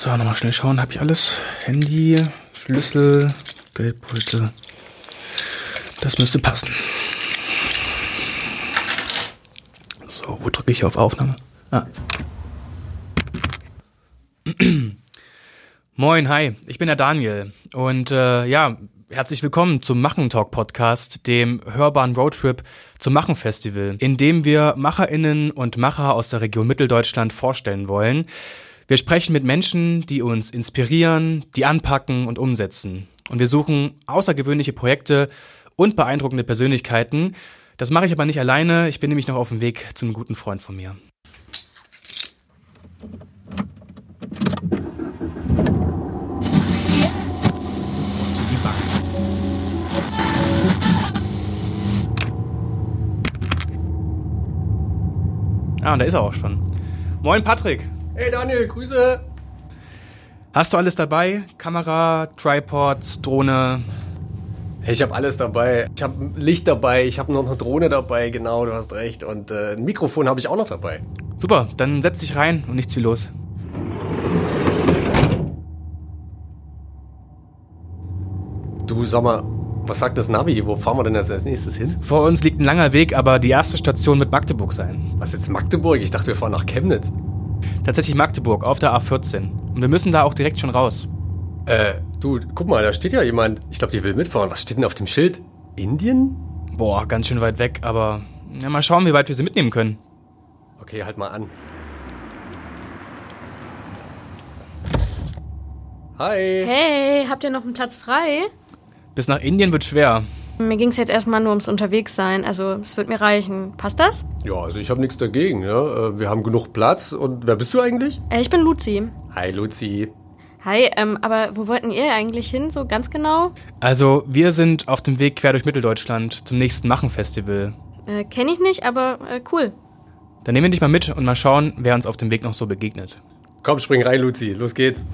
So, nochmal schnell schauen. Habe ich alles? Handy, Schlüssel, Geldbeutel. Das müsste passen. So, wo drücke ich auf Aufnahme? Ah. Moin, hi, ich bin der Daniel und äh, ja, herzlich willkommen zum Machen Talk Podcast, dem hörbaren Roadtrip zum Machen Festival, in dem wir Macherinnen und Macher aus der Region Mitteldeutschland vorstellen wollen. Wir sprechen mit Menschen, die uns inspirieren, die anpacken und umsetzen. Und wir suchen außergewöhnliche Projekte und beeindruckende Persönlichkeiten. Das mache ich aber nicht alleine. Ich bin nämlich noch auf dem Weg zu einem guten Freund von mir. Ah, und da ist er auch schon. Moin Patrick. Hey Daniel, Grüße. Hast du alles dabei? Kamera, Tripod, Drohne? Hey, ich habe alles dabei. Ich habe Licht dabei, ich habe noch eine Drohne dabei, genau, du hast recht. Und äh, ein Mikrofon habe ich auch noch dabei. Super, dann setz dich rein und nichts wie los. Du, sag mal, was sagt das Navi? Wo fahren wir denn als nächstes hin? Vor uns liegt ein langer Weg, aber die erste Station wird Magdeburg sein. Was jetzt Magdeburg? Ich dachte, wir fahren nach Chemnitz. Tatsächlich Magdeburg auf der A14. Und wir müssen da auch direkt schon raus. Äh, du, guck mal, da steht ja jemand. Ich glaube, die will mitfahren. Was steht denn auf dem Schild? Indien? Boah, ganz schön weit weg, aber ja, mal schauen, wie weit wir sie mitnehmen können. Okay, halt mal an. Hi. Hey, habt ihr noch einen Platz frei? Bis nach Indien wird schwer. Mir ging es jetzt erstmal nur ums Unterwegssein, also es wird mir reichen. Passt das? Ja, also ich habe nichts dagegen. Ja. Äh, Wir haben genug Platz. Und wer bist du eigentlich? Äh, ich bin Luzi. Hi, Luzi. Hi, ähm, aber wo wollten ihr eigentlich hin, so ganz genau? Also, wir sind auf dem Weg quer durch Mitteldeutschland zum nächsten Machen-Festival. Äh, Kenne ich nicht, aber äh, cool. Dann nehmen wir dich mal mit und mal schauen, wer uns auf dem Weg noch so begegnet. Komm, spring rein, Luzi. Los geht's.